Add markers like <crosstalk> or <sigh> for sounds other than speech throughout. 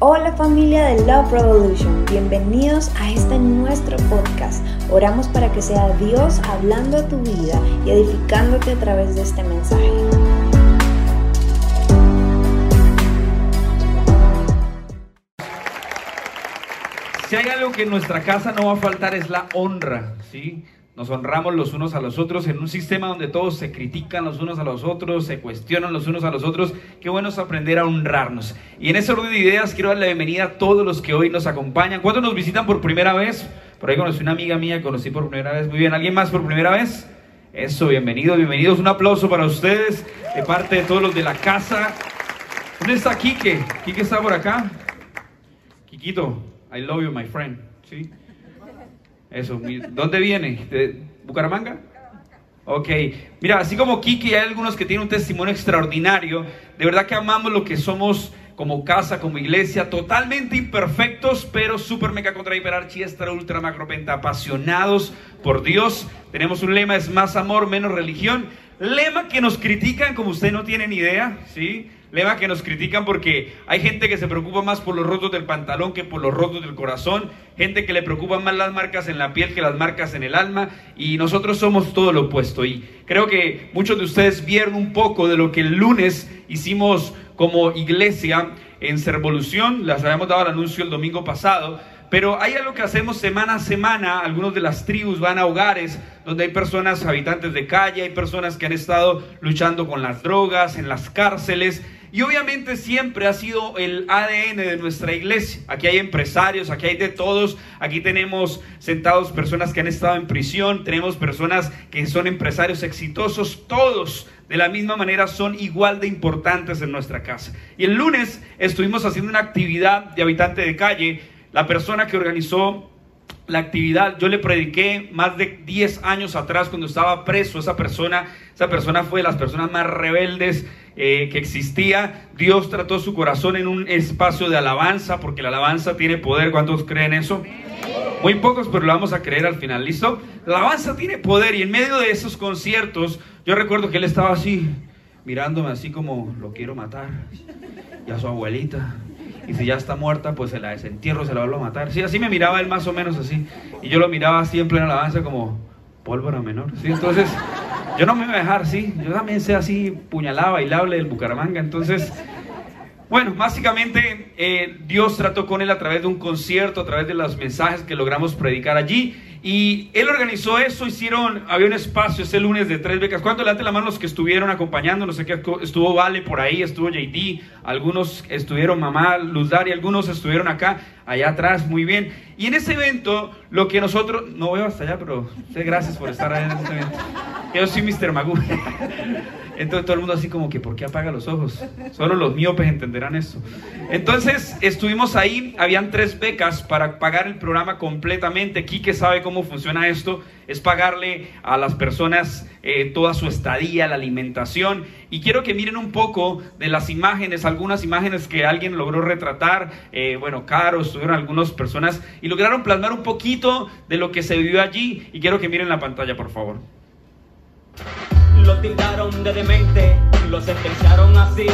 Hola familia de Love Revolution, bienvenidos a este nuestro podcast. Oramos para que sea Dios hablando a tu vida y edificándote a través de este mensaje. Si hay algo que en nuestra casa no va a faltar es la honra, ¿sí? Nos honramos los unos a los otros en un sistema donde todos se critican los unos a los otros, se cuestionan los unos a los otros. Qué bueno es aprender a honrarnos. Y en ese orden de ideas quiero dar la bienvenida a todos los que hoy nos acompañan. ¿Cuántos nos visitan por primera vez? Por ahí conocí una amiga mía, conocí por primera vez. Muy bien, ¿alguien más por primera vez? Eso, bienvenidos, bienvenidos. Un aplauso para ustedes de parte de todos los de la casa. ¿Dónde está Quique? ¿Quique está por acá? Quiquito, I love you, my friend. ¿Sí? Eso, ¿dónde viene? ¿De Bucaramanga? Ok, mira, así como Kiki, hay algunos que tienen un testimonio extraordinario. De verdad que amamos lo que somos como casa, como iglesia, totalmente imperfectos, pero super mega contra hiper archi extra ultra macro penta, apasionados por Dios. Tenemos un lema, es más amor, menos religión. Lema que nos critican como usted no tiene ni idea, ¿sí? Lema que nos critican porque hay gente que se preocupa más por los rotos del pantalón que por los rotos del corazón, gente que le preocupan más las marcas en la piel que las marcas en el alma y nosotros somos todo lo opuesto. Y creo que muchos de ustedes vieron un poco de lo que el lunes hicimos como iglesia en Servolución, les habíamos dado el anuncio el domingo pasado, pero hay algo que hacemos semana a semana, algunos de las tribus van a hogares donde hay personas habitantes de calle, hay personas que han estado luchando con las drogas, en las cárceles, y obviamente siempre ha sido el ADN de nuestra iglesia. Aquí hay empresarios, aquí hay de todos. Aquí tenemos sentados personas que han estado en prisión, tenemos personas que son empresarios exitosos. Todos de la misma manera son igual de importantes en nuestra casa. Y el lunes estuvimos haciendo una actividad de habitante de calle. La persona que organizó la actividad, yo le prediqué más de 10 años atrás cuando estaba preso. Esa persona, esa persona fue de las personas más rebeldes eh, que existía. Dios trató su corazón en un espacio de alabanza, porque la alabanza tiene poder. ¿Cuántos creen eso? Muy pocos, pero lo vamos a creer al final. ¿Listo? La alabanza tiene poder y en medio de esos conciertos, yo recuerdo que él estaba así, mirándome así como lo quiero matar. Y a su abuelita y si ya está muerta, pues se la desentierro, se la vuelvo a matar. Sí, así me miraba él más o menos así. Y yo lo miraba siempre en alabanza como pólvora menor. Sí, entonces yo no me iba a dejar, sí. Yo también sé así puñalada, bailable del Bucaramanga. Entonces, bueno, básicamente eh, Dios trató con él a través de un concierto, a través de los mensajes que logramos predicar allí. Y él organizó eso, hicieron, había un espacio ese lunes de tres becas. ¿Cuánto levante la mano los que estuvieron acompañando? No sé qué, estuvo Vale por ahí, estuvo JD, algunos estuvieron Mamá, Luz Dari, algunos estuvieron acá, allá atrás, muy bien. Y en ese evento, lo que nosotros, no veo hasta allá, pero sé gracias por estar ahí en ese evento. Yo soy Mr. Magoo. <laughs> Entonces todo el mundo así como que, ¿por qué apaga los ojos? Solo los miopes entenderán eso. Entonces estuvimos ahí, habían tres becas para pagar el programa completamente. Quique sabe cómo funciona esto, es pagarle a las personas eh, toda su estadía, la alimentación. Y quiero que miren un poco de las imágenes, algunas imágenes que alguien logró retratar. Eh, bueno, Caro, estuvieron algunas personas y lograron plasmar un poquito de lo que se vivió allí. Y quiero que miren la pantalla, por favor lo tildaron de demente, lo sentenciaron así.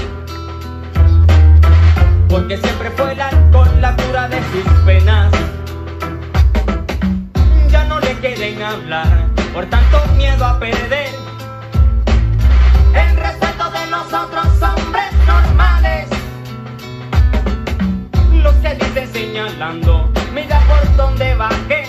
Porque siempre fue el alcohol la cura de sus penas. Quieren hablar por tanto miedo a perder. El respeto de los otros hombres normales. Los que dicen señalando, mira por dónde bajé.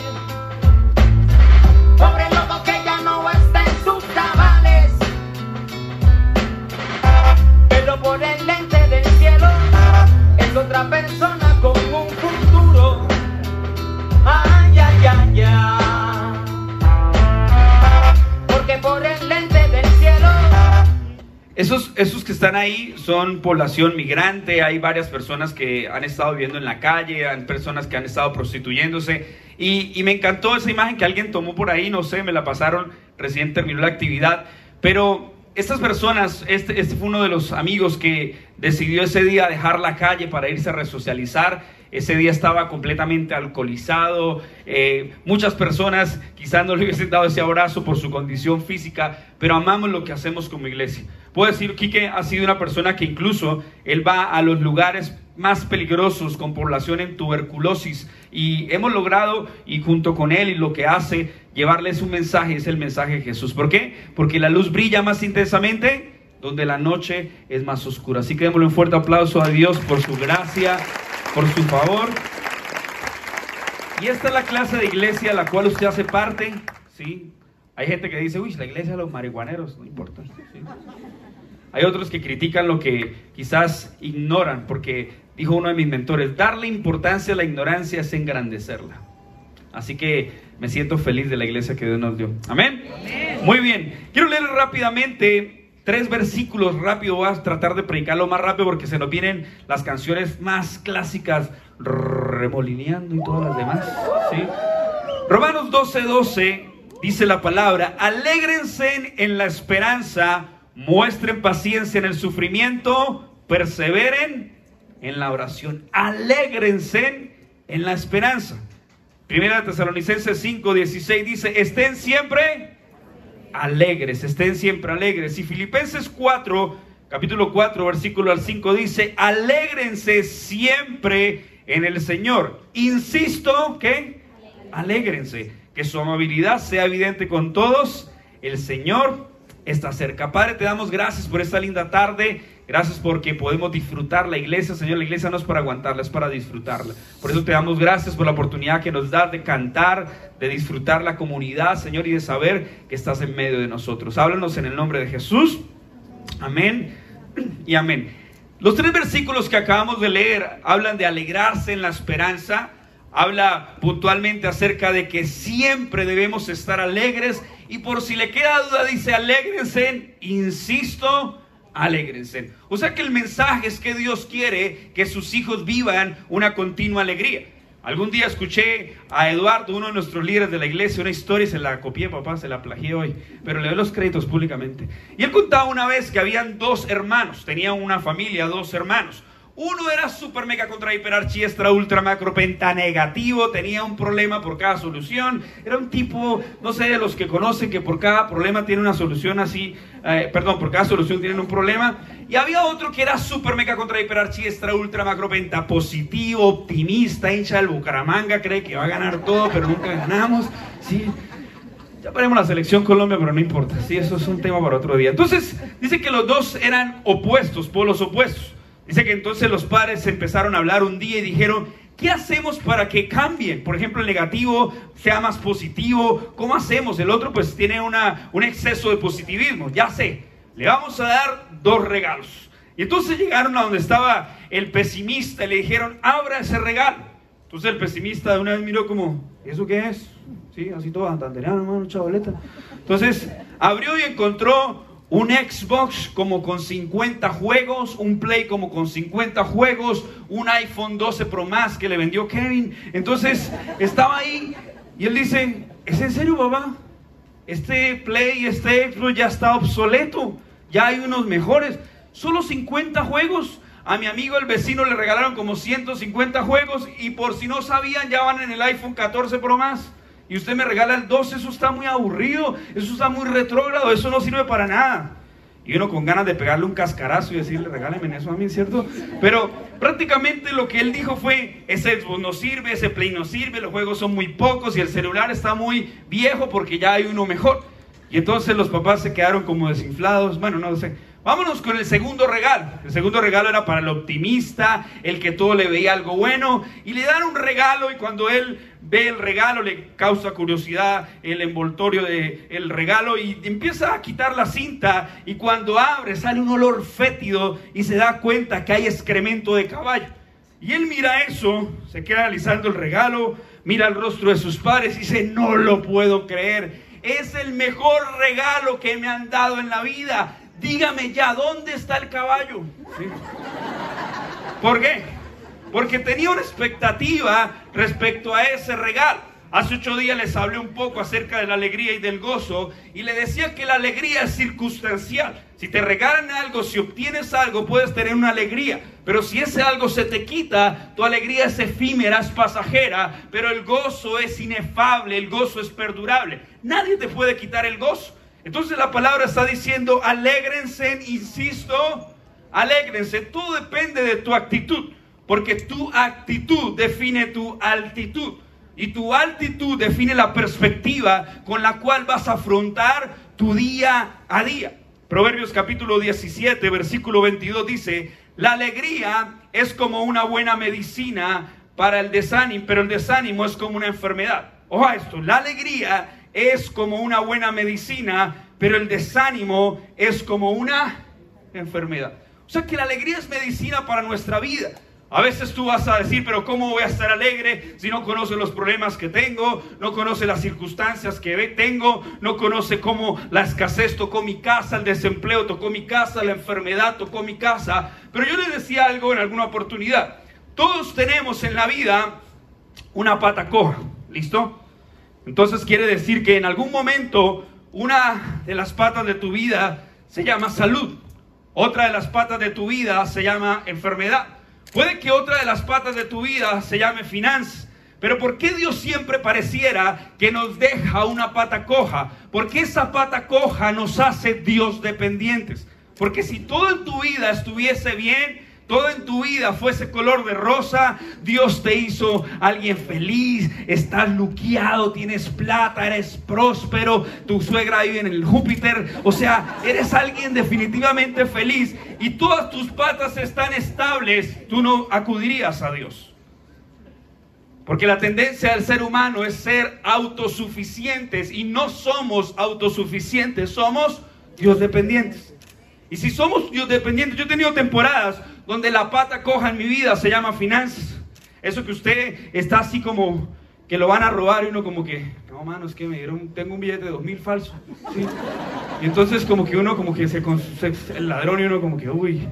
Están ahí son población migrante, hay varias personas que han estado viviendo en la calle, hay personas que han estado prostituyéndose. Y, y me encantó esa imagen que alguien tomó por ahí, no sé, me la pasaron, recién terminó la actividad. Pero estas personas, este, este fue uno de los amigos que decidió ese día dejar la calle para irse a resocializar. Ese día estaba completamente alcoholizado. Eh, muchas personas quizás no le hubiesen dado ese abrazo por su condición física, pero amamos lo que hacemos como iglesia. Puedo decir, Quique ha sido una persona que incluso él va a los lugares más peligrosos con población en tuberculosis y hemos logrado y junto con él y lo que hace llevarles un mensaje es el mensaje de Jesús. ¿Por qué? Porque la luz brilla más intensamente donde la noche es más oscura. Así que démosle un fuerte aplauso a Dios por su gracia, por su favor. Y esta es la clase de iglesia a la cual usted hace parte, ¿sí? Hay gente que dice, uy, la iglesia de los marihuaneros, no importa. Hay otros que critican lo que quizás ignoran, porque dijo uno de mis mentores, darle importancia a la ignorancia es engrandecerla. Así que me siento feliz de la iglesia que Dios nos dio. ¿Amén? Muy bien. Quiero leer rápidamente tres versículos rápido, voy a tratar de predicarlo más rápido porque se nos vienen las canciones más clásicas, remolineando y todas las demás. Romanos 12, 12 dice la palabra, alégrense en la esperanza, muestren paciencia en el sufrimiento, perseveren en la oración, alégrense en la esperanza. Primera Tesalonicenses 5, 16 dice, estén siempre alegres, estén siempre alegres. Y Filipenses 4, capítulo 4, versículo al 5 dice, alégrense siempre en el Señor. Insisto que alégrense, que su amabilidad sea evidente con todos. El Señor está cerca. Padre, te damos gracias por esta linda tarde. Gracias porque podemos disfrutar la iglesia, Señor. La iglesia no es para aguantarla, es para disfrutarla. Por eso te damos gracias por la oportunidad que nos das de cantar, de disfrutar la comunidad, Señor, y de saber que estás en medio de nosotros. Háblanos en el nombre de Jesús. Amén y amén. Los tres versículos que acabamos de leer hablan de alegrarse en la esperanza. Habla puntualmente acerca de que siempre debemos estar alegres. Y por si le queda duda, dice, alégrense, insisto, alégrense. O sea que el mensaje es que Dios quiere que sus hijos vivan una continua alegría. Algún día escuché a Eduardo, uno de nuestros líderes de la iglesia, una historia se la copié, papá, se la plagié hoy, pero le doy los créditos públicamente. Y él contaba una vez que habían dos hermanos, tenían una familia, dos hermanos. Uno era super mega contra hiperarchi extra ultra macro penta negativo, tenía un problema por cada solución. Era un tipo, no sé, de los que conocen que por cada problema tiene una solución así, eh, perdón, por cada solución tienen un problema. Y había otro que era super mega contra hiperarchi extra ultra macro penta positivo, optimista, hincha del Bucaramanga, cree que va a ganar todo, pero nunca ganamos. Sí. Ya ponemos la selección Colombia, pero no importa. Sí, eso es un tema para otro día. Entonces, dice que los dos eran opuestos, polos opuestos. Dice que entonces los padres empezaron a hablar un día y dijeron, ¿qué hacemos para que cambien? Por ejemplo, el negativo sea más positivo. ¿Cómo hacemos? El otro pues tiene una, un exceso de positivismo. Ya sé, le vamos a dar dos regalos. Y entonces llegaron a donde estaba el pesimista y le dijeron, abra ese regalo. Entonces el pesimista de una vez miró como, ¿eso qué es? Sí, así todo antandereano, hermano, chavaleta. Entonces abrió y encontró un Xbox como con 50 juegos, un Play como con 50 juegos, un iPhone 12 Pro Max que le vendió Kevin. Entonces estaba ahí y él dice, ¿es en serio, papá? Este Play, este Xbox ya está obsoleto, ya hay unos mejores. Solo 50 juegos. A mi amigo el vecino le regalaron como 150 juegos y por si no sabían ya van en el iPhone 14 Pro Max y usted me regala el 12, eso está muy aburrido, eso está muy retrógrado, eso no sirve para nada. Y uno con ganas de pegarle un cascarazo y decirle, regáleme eso a mí, ¿cierto? Pero prácticamente lo que él dijo fue, ese Xbox no sirve, ese Play no sirve, los juegos son muy pocos y el celular está muy viejo porque ya hay uno mejor. Y entonces los papás se quedaron como desinflados, bueno, no sé. Vámonos con el segundo regalo. El segundo regalo era para el optimista, el que todo le veía algo bueno. Y le dan un regalo y cuando él ve el regalo le causa curiosidad el envoltorio del el regalo y empieza a quitar la cinta y cuando abre sale un olor fétido y se da cuenta que hay excremento de caballo. Y él mira eso, se queda analizando el regalo, mira el rostro de sus padres y dice, no lo puedo creer. Es el mejor regalo que me han dado en la vida dígame ya, ¿dónde está el caballo? ¿Por qué? Porque tenía una expectativa respecto a ese regalo. Hace ocho días les hablé un poco acerca de la alegría y del gozo y le decía que la alegría es circunstancial. Si te regalan algo, si obtienes algo, puedes tener una alegría. Pero si ese algo se te quita, tu alegría es efímera, es pasajera, pero el gozo es inefable, el gozo es perdurable. Nadie te puede quitar el gozo. Entonces la palabra está diciendo, alégrense, insisto, alégrense. Todo depende de tu actitud, porque tu actitud define tu altitud. Y tu altitud define la perspectiva con la cual vas a afrontar tu día a día. Proverbios capítulo 17, versículo 22 dice, la alegría es como una buena medicina para el desánimo, pero el desánimo es como una enfermedad. Ojo a esto, la alegría es como una buena medicina, pero el desánimo es como una enfermedad. O sea que la alegría es medicina para nuestra vida. A veces tú vas a decir, pero ¿cómo voy a estar alegre si no conoce los problemas que tengo? No conoce las circunstancias que tengo, no conoce cómo la escasez tocó mi casa, el desempleo tocó mi casa, la enfermedad tocó mi casa. Pero yo les decía algo en alguna oportunidad. Todos tenemos en la vida una pata coja, ¿listo? Entonces quiere decir que en algún momento una de las patas de tu vida se llama salud, otra de las patas de tu vida se llama enfermedad. Puede que otra de las patas de tu vida se llame finanzas. Pero ¿por qué Dios siempre pareciera que nos deja una pata coja? Porque esa pata coja nos hace Dios dependientes. Porque si todo en tu vida estuviese bien, todo en tu vida fuese color de rosa, Dios te hizo alguien feliz, estás luqueado, tienes plata, eres próspero, tu suegra vive en el Júpiter, o sea, eres alguien definitivamente feliz y todas tus patas están estables, tú no acudirías a Dios. Porque la tendencia del ser humano es ser autosuficientes y no somos autosuficientes, somos Dios dependientes. Y si somos dependientes, yo he tenido temporadas donde la pata coja en mi vida se llama finanzas. Eso que usted está así como que lo van a robar y uno como que, no, mano, es que me dieron, tengo un billete de dos mil falso. Y entonces como que uno como que se, el ladrón y uno como que, uy.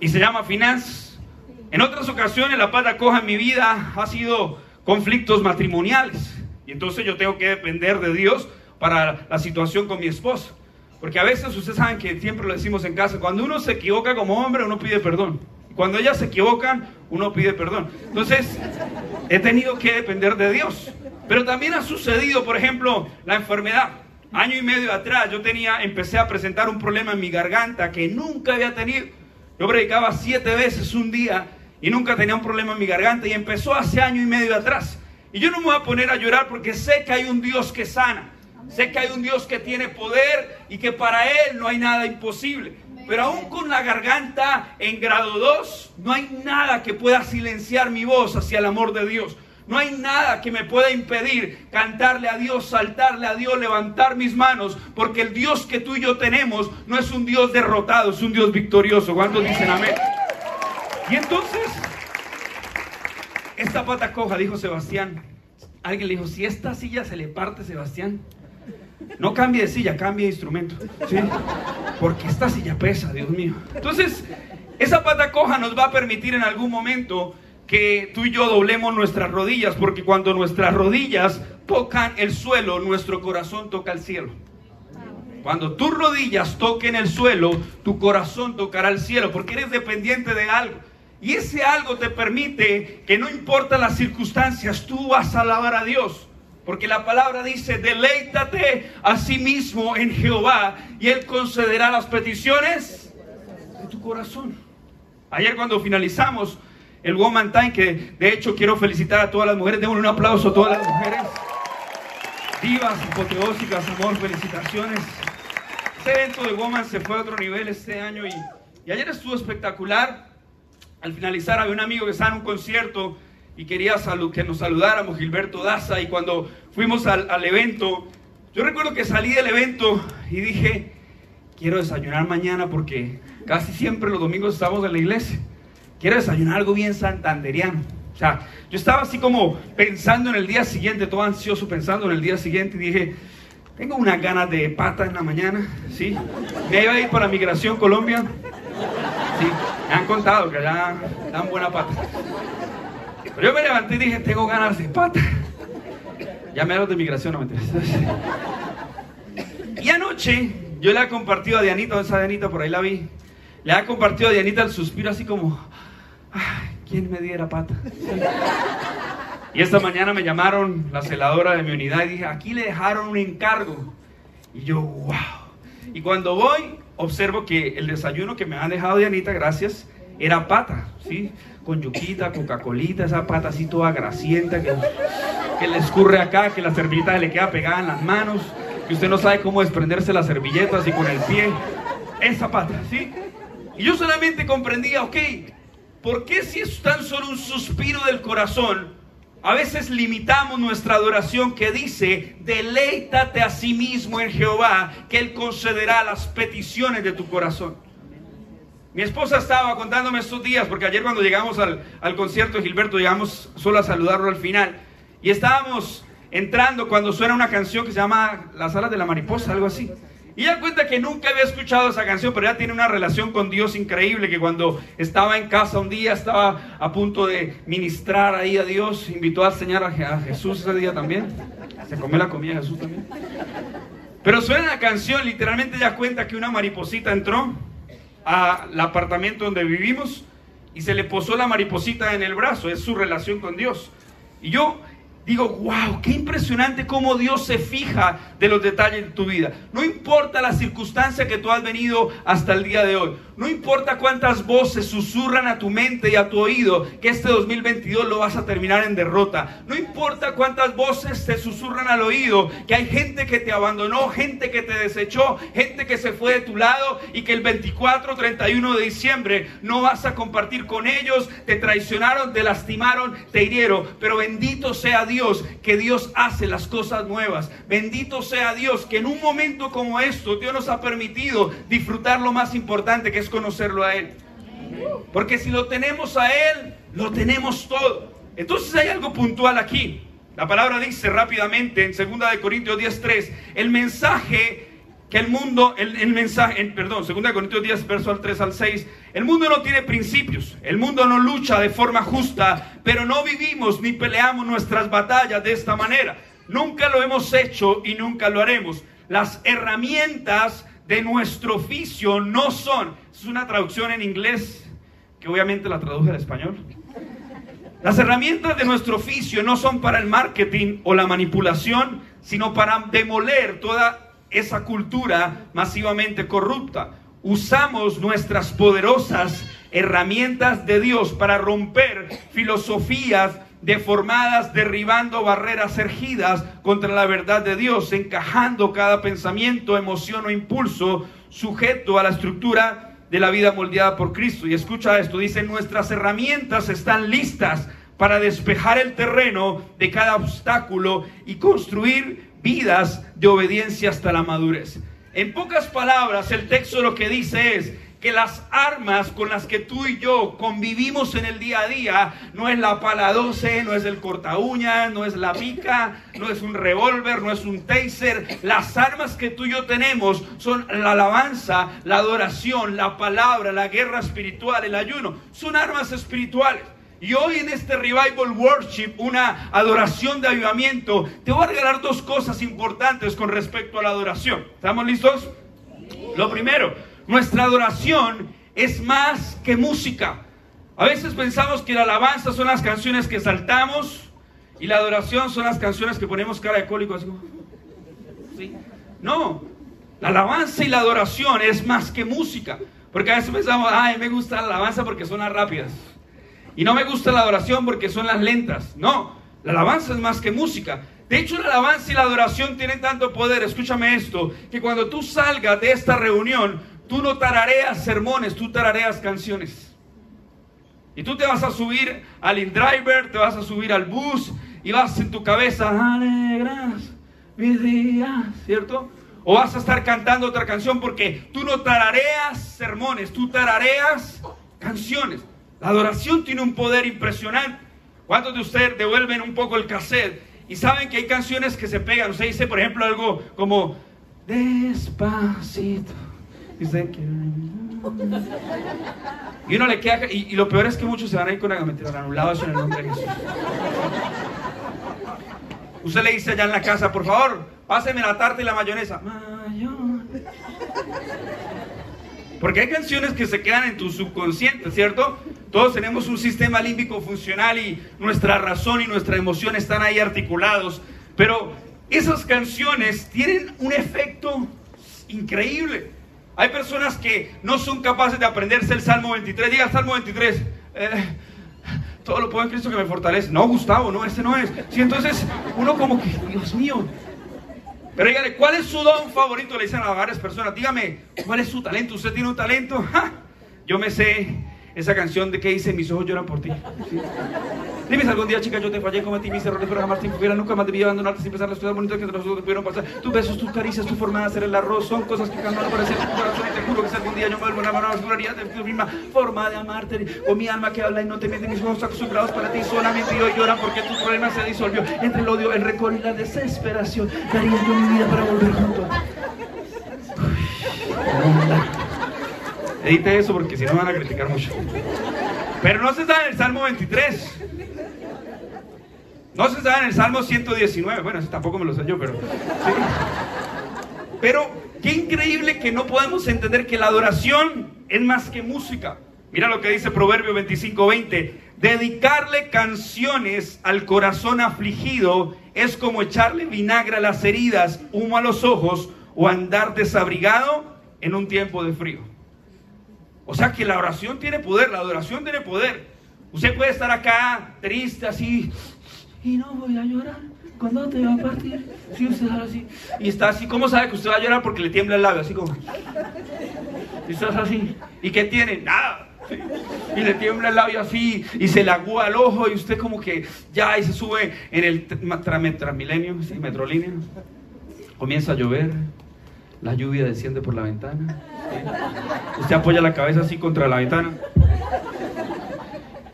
Y se llama finanzas. En otras ocasiones la pata coja en mi vida ha sido conflictos matrimoniales. Y entonces yo tengo que depender de Dios para la situación con mi esposa. Porque a veces ustedes saben que siempre lo decimos en casa, cuando uno se equivoca como hombre, uno pide perdón. Cuando ellas se equivocan, uno pide perdón. Entonces, he tenido que depender de Dios. Pero también ha sucedido, por ejemplo, la enfermedad. Año y medio atrás yo tenía, empecé a presentar un problema en mi garganta que nunca había tenido. Yo predicaba siete veces un día y nunca tenía un problema en mi garganta y empezó hace año y medio atrás. Y yo no me voy a poner a llorar porque sé que hay un Dios que sana. Sé que hay un Dios que tiene poder y que para Él no hay nada imposible. Pero aún con la garganta en grado 2, no hay nada que pueda silenciar mi voz hacia el amor de Dios. No hay nada que me pueda impedir cantarle a Dios, saltarle a Dios, levantar mis manos, porque el Dios que tú y yo tenemos no es un Dios derrotado, es un Dios victorioso. ¿Cuántos dicen amén? Y entonces, esta pata coja, dijo Sebastián. Alguien le dijo, si esta silla se le parte, Sebastián, no cambie de silla, cambie de instrumento. ¿sí? Porque esta silla pesa, Dios mío. Entonces, esa pata coja nos va a permitir en algún momento que tú y yo doblemos nuestras rodillas, porque cuando nuestras rodillas tocan el suelo, nuestro corazón toca el cielo. Cuando tus rodillas toquen el suelo, tu corazón tocará el cielo, porque eres dependiente de algo. Y ese algo te permite que no importa las circunstancias, tú vas a alabar a Dios. Porque la palabra dice, deleítate a sí mismo en Jehová y Él concederá las peticiones de tu corazón. Ayer cuando finalizamos el Woman Time, que de hecho quiero felicitar a todas las mujeres, démosle un aplauso a todas las mujeres. Divas, apoteósicas, amor, felicitaciones. Este evento de Woman se fue a otro nivel este año y, y ayer estuvo espectacular. Al finalizar había un amigo que estaba en un concierto y quería que nos saludáramos, Gilberto Daza, y cuando fuimos al, al evento, yo recuerdo que salí del evento y dije, quiero desayunar mañana porque casi siempre los domingos estamos en la iglesia. Quiero desayunar algo bien santanderiano. O sea, yo estaba así como pensando en el día siguiente, todo ansioso pensando en el día siguiente y dije, tengo unas ganas de pata en la mañana, ¿sí? Me iba a ir para Migración Colombia. Sí, me han contado que allá dan buena pata. Pero yo me levanté y dije, tengo ganas de pata. Llamé a los de migración, no me Y anoche yo le he compartido a Dianita, esa Dianita por ahí la vi, le ha compartido a Dianita el suspiro así como, ay, ¿quién me diera pata? Y esta mañana me llamaron la celadora de mi unidad y dije, aquí le dejaron un encargo. Y yo, wow. Y cuando voy, observo que el desayuno que me han dejado Dianita, gracias, era pata, ¿sí? Con yuquita, coca-colita, esa pata así toda grasienta que, que le escurre acá, que la servilleta le queda pegada en las manos, que usted no sabe cómo desprenderse las servilletas y con el pie. Esa pata, ¿sí? Y yo solamente comprendía, ok, ¿por qué si es tan solo un suspiro del corazón? A veces limitamos nuestra adoración que dice, deleítate a sí mismo en Jehová, que Él concederá las peticiones de tu corazón. Mi esposa estaba contándome estos días, porque ayer cuando llegamos al, al concierto de Gilberto, llegamos solo a saludarlo al final, y estábamos entrando cuando suena una canción que se llama Las alas de la mariposa, algo así. Y ella cuenta que nunca había escuchado esa canción, pero ella tiene una relación con Dios increíble, que cuando estaba en casa un día, estaba a punto de ministrar ahí a Dios, invitó al Señor a Jesús ese día también. Se comió la comida Jesús también. Pero suena la canción, literalmente ella cuenta que una mariposita entró al apartamento donde vivimos y se le posó la mariposita en el brazo, es su relación con Dios. Y yo digo, wow, qué impresionante cómo Dios se fija de los detalles de tu vida. No importa la circunstancia que tú has venido hasta el día de hoy. No importa cuántas voces susurran a tu mente y a tu oído que este 2022 lo vas a terminar en derrota. No importa cuántas voces te susurran al oído que hay gente que te abandonó, gente que te desechó, gente que se fue de tu lado y que el 24, 31 de diciembre no vas a compartir con ellos, te traicionaron, te lastimaron, te hirieron. Pero bendito sea Dios Dios que Dios hace las cosas nuevas. Bendito sea Dios que en un momento como esto Dios nos ha permitido disfrutar lo más importante que es conocerlo a Él. Porque si lo tenemos a Él, lo tenemos todo. Entonces hay algo puntual aquí. La palabra dice rápidamente en 2 de Corintios 10:3, el mensaje que el mundo, el, mensaje, perdón, 2 Corintios 10, verso al 3 al 6, el mundo no tiene principios, el mundo no lucha de forma justa, pero no vivimos ni peleamos nuestras batallas de esta manera. Nunca lo hemos hecho y nunca lo haremos. Las herramientas de nuestro oficio no son, es una traducción en inglés, que obviamente la traduje al español. Las herramientas de nuestro oficio no son para el marketing o la manipulación, sino para demoler toda esa cultura masivamente corrupta. Usamos nuestras poderosas herramientas de Dios para romper filosofías deformadas, derribando barreras ergidas contra la verdad de Dios, encajando cada pensamiento, emoción o impulso sujeto a la estructura de la vida moldeada por Cristo. Y escucha esto, dice, nuestras herramientas están listas para despejar el terreno de cada obstáculo y construir vidas de obediencia hasta la madurez. En pocas palabras, el texto lo que dice es que las armas con las que tú y yo convivimos en el día a día no es la pala 12, no es el corta uñas, no es la pica, no es un revólver, no es un taser. Las armas que tú y yo tenemos son la alabanza, la adoración, la palabra, la guerra espiritual, el ayuno. Son armas espirituales. Y hoy en este Revival Worship, una adoración de avivamiento, te voy a regalar dos cosas importantes con respecto a la adoración. ¿Estamos listos? Lo primero, nuestra adoración es más que música. A veces pensamos que la alabanza son las canciones que saltamos y la adoración son las canciones que ponemos cara de cólico. Así No, la alabanza y la adoración es más que música. Porque a veces pensamos, ay, me gusta la alabanza porque son rápidas. Y no me gusta la adoración porque son las lentas. No, la alabanza es más que música. De hecho, la alabanza y la adoración tienen tanto poder, escúchame esto, que cuando tú salgas de esta reunión, tú no tarareas sermones, tú tarareas canciones. Y tú te vas a subir al InDriver, te vas a subir al bus y vas en tu cabeza, alegras mi día, ¿cierto? O vas a estar cantando otra canción porque tú no tarareas sermones, tú tarareas canciones. La adoración tiene un poder impresionante. ¿Cuántos de ustedes devuelven un poco el cassette y saben que hay canciones que se pegan? Usted dice, por ejemplo, algo como despacito. Y uno le queda. Y, lo peor es que muchos se van a ir con la mentira en el nombre de Jesús. usted le dice allá en la casa, por favor, páseme la tarta y la mayonesa. Mayo- Porque hay canciones que se quedan en tu subconsciente, ¿cierto? Todos tenemos un sistema límbico funcional y nuestra razón y nuestra emoción están ahí articulados. Pero esas canciones tienen un efecto increíble. Hay personas que no son capaces de aprenderse el Salmo 23. Diga Salmo 23. Eh, todo lo puedo en Cristo que me fortalece. No, Gustavo, no, ese no es. Sí, entonces uno como que, Dios mío. Pero dígale, ¿cuál es su don favorito? Le dicen a varias personas. Dígame, ¿cuál es su talento? ¿Usted tiene un talento? <laughs> ¡Ja! Yo me sé esa canción de que dice, mis ojos lloran por ti. <laughs> Dime algún día, chica, yo te fallé, cometí mis errores, pero jamás te infugiera, nunca más debí abandonarte sin pensar las cosas bonitas que entre nosotros pudieron pasar. Tus besos, tus caricias, tu forma de hacer el arroz son cosas que cambian para hacer tu corazón y te juro que si algún día yo me vuelvo a enamorar, juraría de tu misma forma de amarte. O mi alma que habla y no te miente, mis ojos acostumbrados para ti solamente hoy lloran porque tu problema se disolvió entre el odio, el récord y la desesperación. Daría yo mi vida para volver junto. Edite eso porque si no van a criticar mucho. Pero no se en el Salmo 23. No se está en el Salmo 119. Bueno, ese tampoco me lo sé pero. Pero qué increíble que no podemos entender que la adoración es más que música. Mira lo que dice Proverbio 25:20. Dedicarle canciones al corazón afligido es como echarle vinagre a las heridas, humo a los ojos o andar desabrigado en un tiempo de frío. O sea que la oración tiene poder, la adoración tiene poder. Usted puede estar acá triste así y no voy a llorar cuando te va a partir. Si usted está así y está así, ¿cómo sabe que usted va a llorar? Porque le tiembla el labio, así como. Y estás así. ¿Y qué tiene? Nada. Y le tiembla el labio así y se le agúa el ojo y usted como que ya y se sube en el tra- tra- Transmilenio, sí, Metrolínea. Comienza a llover, la lluvia desciende por la ventana. Usted apoya la cabeza así contra la ventana.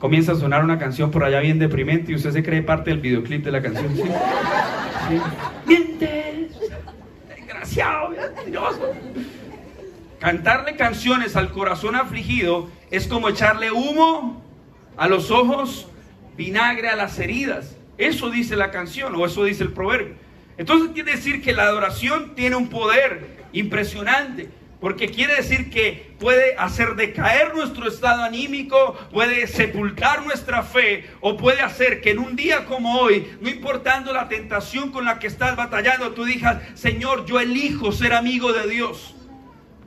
Comienza a sonar una canción por allá bien deprimente y usted se cree parte del videoclip de la canción. Mientes, desgraciado, mentiroso. Cantarle canciones al corazón afligido es como echarle humo a los ojos, vinagre a las heridas. Eso dice la canción o eso dice el proverbio. Entonces quiere decir que la adoración tiene un poder impresionante. Porque quiere decir que puede hacer decaer nuestro estado anímico, puede sepultar nuestra fe o puede hacer que en un día como hoy, no importando la tentación con la que estás batallando, tú digas, Señor, yo elijo ser amigo de Dios.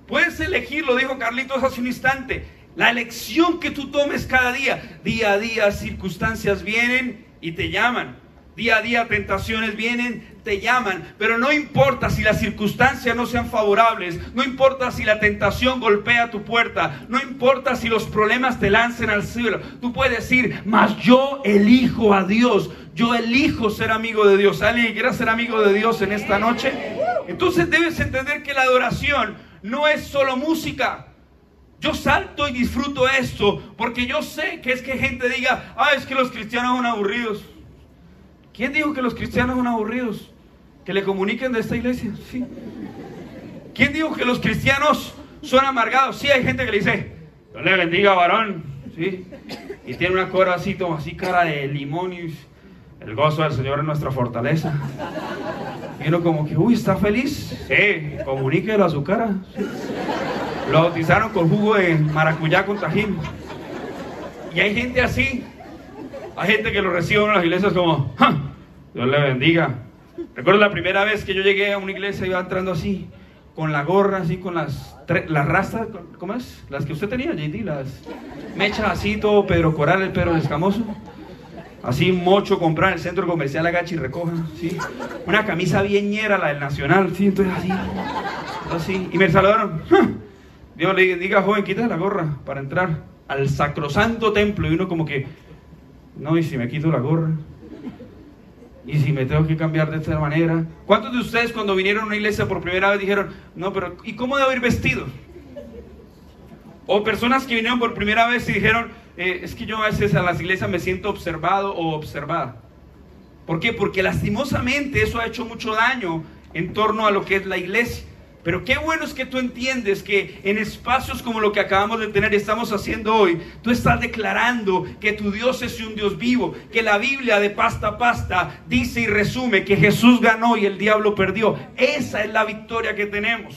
Puedes elegir, lo dijo Carlitos hace un instante, la elección que tú tomes cada día. Día a día circunstancias vienen y te llaman. Día a día tentaciones vienen, te llaman. Pero no importa si las circunstancias no sean favorables. No importa si la tentación golpea tu puerta. No importa si los problemas te lancen al cielo. Tú puedes decir, mas yo elijo a Dios. Yo elijo ser amigo de Dios. ¿Alguien quiera ser amigo de Dios en esta noche? Entonces debes entender que la adoración no es solo música. Yo salto y disfruto esto porque yo sé que es que gente diga, ah, es que los cristianos son aburridos. ¿Quién dijo que los cristianos son aburridos? Que le comuniquen de esta iglesia. Sí. ¿Quién dijo que los cristianos son amargados? Sí, hay gente que le dice, Dios le bendiga, varón. Sí. Y tiene una cora así, como así, cara de limón y el gozo del Señor es nuestra fortaleza. Y uno como que, uy, ¿está feliz? Sí, comuníquelo a su cara. Lo bautizaron con jugo de maracuyá con tajín. Y hay gente así. Hay gente que lo recibe en las iglesias como, "Ja, Dios le bendiga. Recuerdo la primera vez que yo llegué a una iglesia, iba entrando así, con la gorra, así, con las, las rastas, ¿cómo es? Las que usted tenía, JD, las mechas así, todo Pedro Coral, el Pedro escamoso. Así, mocho, comprar en el centro comercial, agacha y recoja, ¿sí? Una camisa bien ñera, la del Nacional, ¿sí? Entonces así, así. Y me saludaron. <laughs> Dios le diga, joven, quita la gorra para entrar al sacrosanto templo. Y uno como que, no, y si me quito la gorra. Y si me tengo que cambiar de esta manera. ¿Cuántos de ustedes cuando vinieron a una iglesia por primera vez dijeron, no, pero ¿y cómo debo ir vestido? O personas que vinieron por primera vez y dijeron, eh, es que yo a veces a las iglesias me siento observado o observada. ¿Por qué? Porque lastimosamente eso ha hecho mucho daño en torno a lo que es la iglesia. Pero qué bueno es que tú entiendes que en espacios como lo que acabamos de tener y estamos haciendo hoy, tú estás declarando que tu Dios es un Dios vivo, que la Biblia de pasta a pasta dice y resume que Jesús ganó y el diablo perdió. Esa es la victoria que tenemos.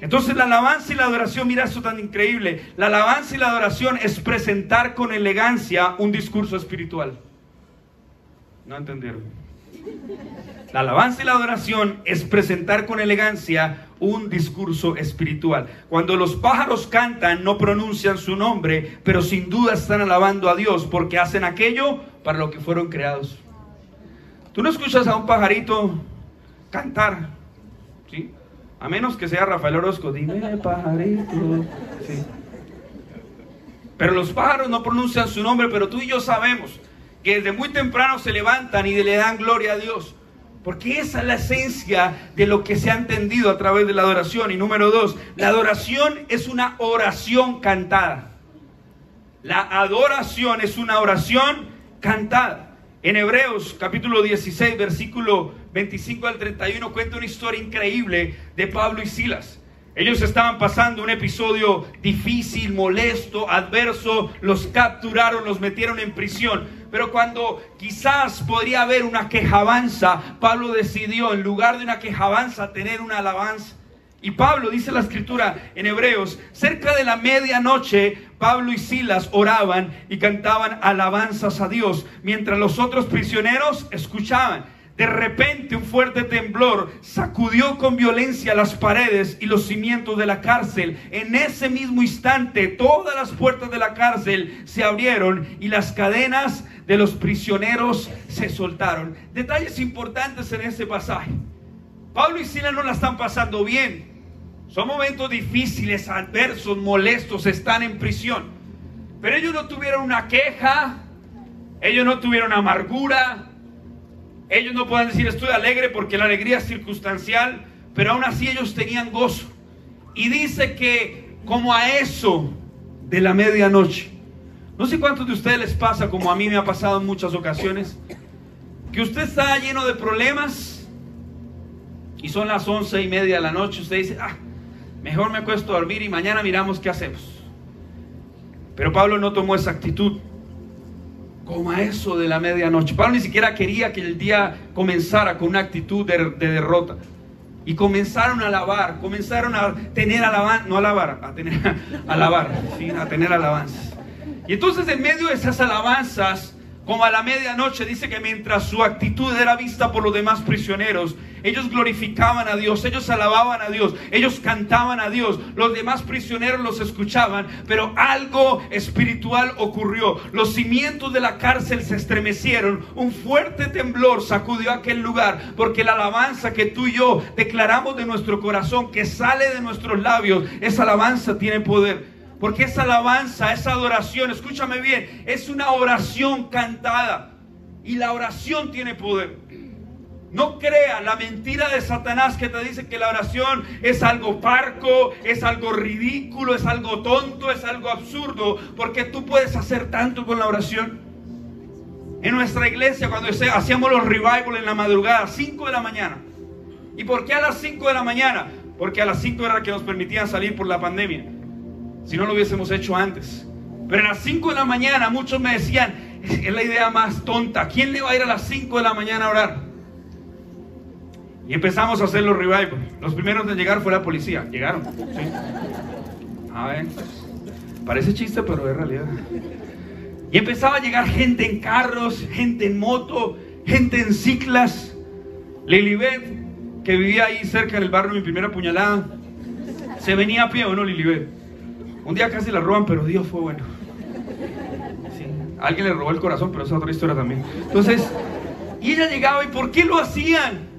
Entonces la alabanza y la adoración, mira eso tan increíble, la alabanza y la adoración es presentar con elegancia un discurso espiritual. ¿No entendieron? La alabanza y la adoración es presentar con elegancia un discurso espiritual. Cuando los pájaros cantan, no pronuncian su nombre, pero sin duda están alabando a Dios porque hacen aquello para lo que fueron creados. Tú no escuchas a un pajarito cantar, ¿sí? A menos que sea Rafael Orozco, dime pajarito. Pero los pájaros no pronuncian su nombre, pero tú y yo sabemos que desde muy temprano se levantan y le dan gloria a Dios. Porque esa es la esencia de lo que se ha entendido a través de la adoración. Y número dos, la adoración es una oración cantada. La adoración es una oración cantada. En Hebreos capítulo 16, versículo 25 al 31 cuenta una historia increíble de Pablo y Silas. Ellos estaban pasando un episodio difícil, molesto, adverso, los capturaron, los metieron en prisión. Pero cuando quizás podría haber una quejabanza, Pablo decidió, en lugar de una quejabanza, tener una alabanza. Y Pablo, dice la escritura en Hebreos, cerca de la medianoche, Pablo y Silas oraban y cantaban alabanzas a Dios, mientras los otros prisioneros escuchaban. De repente un fuerte temblor sacudió con violencia las paredes y los cimientos de la cárcel. En ese mismo instante todas las puertas de la cárcel se abrieron y las cadenas de los prisioneros se soltaron. Detalles importantes en ese pasaje. Pablo y Silas no la están pasando bien. Son momentos difíciles, adversos, molestos, están en prisión. Pero ellos no tuvieron una queja, ellos no tuvieron amargura, ellos no pueden decir estoy alegre porque la alegría es circunstancial, pero aún así ellos tenían gozo. Y dice que como a eso de la medianoche, no sé cuántos de ustedes les pasa, como a mí me ha pasado en muchas ocasiones, que usted está lleno de problemas y son las once y media de la noche, usted dice, ah, mejor me acuesto a dormir y mañana miramos qué hacemos. Pero Pablo no tomó esa actitud como a eso de la medianoche. Pablo ni siquiera quería que el día comenzara con una actitud de, derrota. Y comenzaron a alabar, comenzaron a tener alabanza, no alabar, a tener <laughs> ¿sí? a tener alabanzas. Y entonces en medio de esas alabanzas, como a la medianoche, dice que mientras su actitud era vista por los demás prisioneros, ellos glorificaban a Dios, ellos alababan a Dios, ellos cantaban a Dios, los demás prisioneros los escuchaban, pero algo espiritual ocurrió. Los cimientos de la cárcel se estremecieron, un fuerte temblor sacudió aquel lugar, porque la alabanza que tú y yo declaramos de nuestro corazón, que sale de nuestros labios, esa alabanza tiene poder. Porque esa alabanza, esa adoración, escúchame bien, es una oración cantada. Y la oración tiene poder. No crea la mentira de Satanás que te dice que la oración es algo parco, es algo ridículo, es algo tonto, es algo absurdo, porque tú puedes hacer tanto con la oración. En nuestra iglesia, cuando hacíamos los revival en la madrugada, 5 de la mañana. ¿Y por qué a las 5 de la mañana? Porque a las 5 era que nos permitían salir por la pandemia si no lo hubiésemos hecho antes. Pero a las 5 de la mañana muchos me decían, es la idea más tonta, ¿quién le va a ir a las 5 de la mañana a orar? Y empezamos a hacer los revivals. Los primeros de llegar fue la policía, llegaron. A ver, parece chiste, pero es realidad. Y empezaba a llegar gente en carros, gente en moto, gente en ciclas. Lilibet, que vivía ahí cerca del barrio, mi primera puñalada, se venía a pie, ¿o no, Lilibet? Un día casi la roban, pero Dios fue bueno. alguien le robó el corazón, pero esa es otra historia también. Entonces, y ella llegaba, ¿y por qué lo hacían?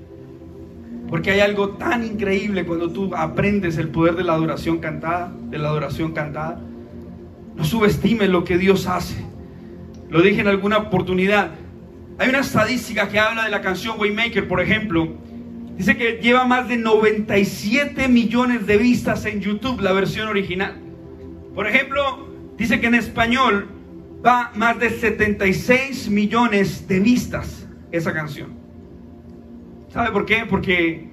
Porque hay algo tan increíble cuando tú aprendes el poder de la adoración cantada, de la adoración cantada. No subestimes lo que Dios hace. Lo dije en alguna oportunidad. Hay una estadística que habla de la canción Waymaker, por ejemplo. Dice que lleva más de 97 millones de vistas en YouTube, la versión original. Por ejemplo, dice que en español va más de 76 millones de vistas esa canción. ¿Sabe por qué? Porque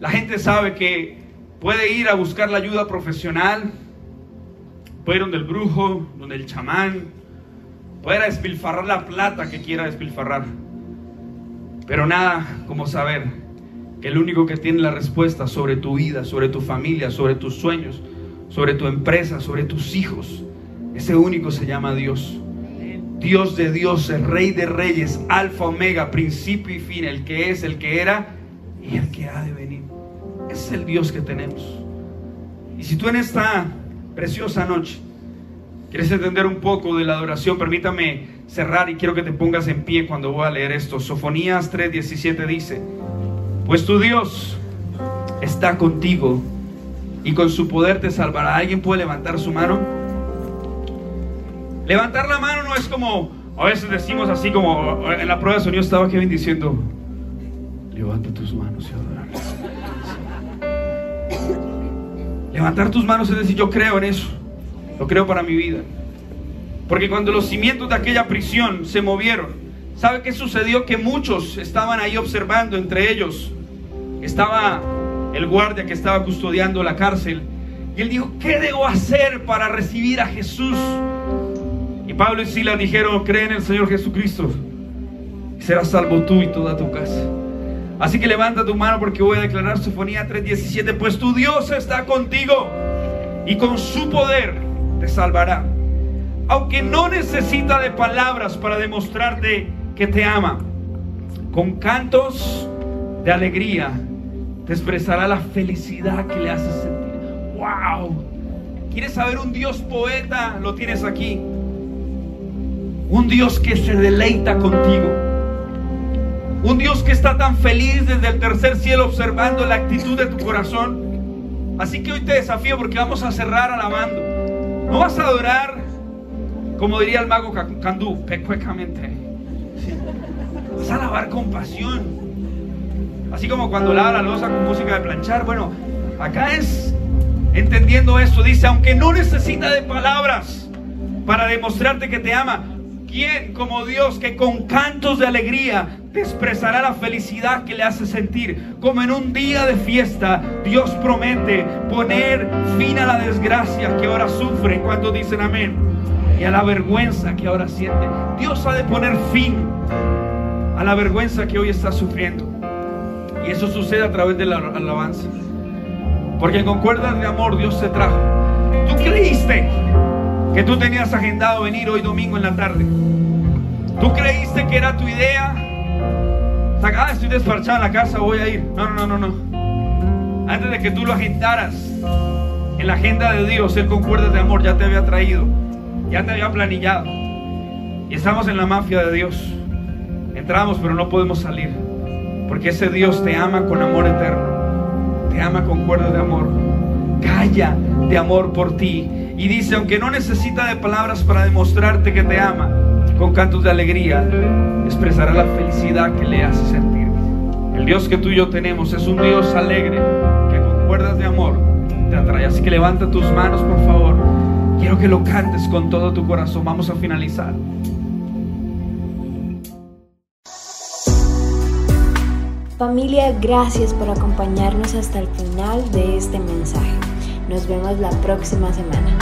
la gente sabe que puede ir a buscar la ayuda profesional, puede ir donde el brujo, donde el chamán, puede despilfarrar la plata que quiera despilfarrar. Pero nada como saber que el único que tiene la respuesta sobre tu vida, sobre tu familia, sobre tus sueños, sobre tu empresa, sobre tus hijos, ese único se llama Dios. Dios de dioses, Rey de reyes, Alfa, Omega, principio y fin, el que es, el que era y el que ha de venir. Es el Dios que tenemos. Y si tú en esta preciosa noche quieres entender un poco de la adoración, permítame cerrar y quiero que te pongas en pie cuando voy a leer esto. Sofonías 3:17 dice, pues tu Dios está contigo y con su poder te salvará. ¿Alguien puede levantar su mano? Levantar la mano no es como, a veces decimos así como, en la prueba de sonido estaba Kevin diciendo, levanta tus manos y adorar. Levantar tus manos es decir, yo creo en eso, lo creo para mi vida. Porque cuando los cimientos de aquella prisión se movieron, ¿sabe qué sucedió? Que muchos estaban ahí observando, entre ellos estaba el guardia que estaba custodiando la cárcel. Y él dijo, ¿qué debo hacer para recibir a Jesús? Y Pablo y Silas dijeron, cree en el Señor Jesucristo y serás salvo tú y toda tu casa. Así que levanta tu mano porque voy a declarar Sofonía 3:17, pues tu Dios está contigo y con su poder te salvará. Aunque no necesita de palabras para demostrarte que te ama, con cantos de alegría te expresará la felicidad que le hace sentir. ¡Wow! ¿Quieres saber un Dios poeta? Lo tienes aquí. Un Dios que se deleita contigo. Un Dios que está tan feliz desde el tercer cielo observando la actitud de tu corazón. Así que hoy te desafío porque vamos a cerrar alabando. No vas a adorar, como diría el mago Candú, pecuecamente. Vas a alabar con pasión. Así como cuando lava la losa con música de planchar. Bueno, acá es entendiendo esto. Dice, aunque no necesita de palabras para demostrarte que te ama, ¿Quién como Dios que con cantos de alegría te expresará la felicidad que le hace sentir? Como en un día de fiesta, Dios promete poner fin a la desgracia que ahora sufre. cuando dicen amén? Y a la vergüenza que ahora siente. Dios ha de poner fin a la vergüenza que hoy está sufriendo. Y eso sucede a través de la alabanza. Porque con cuerdas de amor Dios se trajo. ¿Tú creíste? que tú tenías agendado venir hoy domingo en la tarde. ¿Tú creíste que era tu idea? Ah, estoy despachado en la casa, voy a ir. No, no, no, no. Antes de que tú lo agendaras en la agenda de Dios, el concuerdo de amor ya te había traído, ya te había planillado. Y estamos en la mafia de Dios. Entramos, pero no podemos salir. Porque ese Dios te ama con amor eterno. Te ama con cuerdas de amor. Calla de amor por ti y dice, aunque no necesita de palabras para demostrarte que te ama, con cantos de alegría expresará la felicidad que le hace sentir. El Dios que tú y yo tenemos es un Dios alegre que con cuerdas de amor te atrae. Así que levanta tus manos, por favor. Quiero que lo cantes con todo tu corazón. Vamos a finalizar. Familia, gracias por acompañarnos hasta el final de este mensaje. Nos vemos la próxima semana.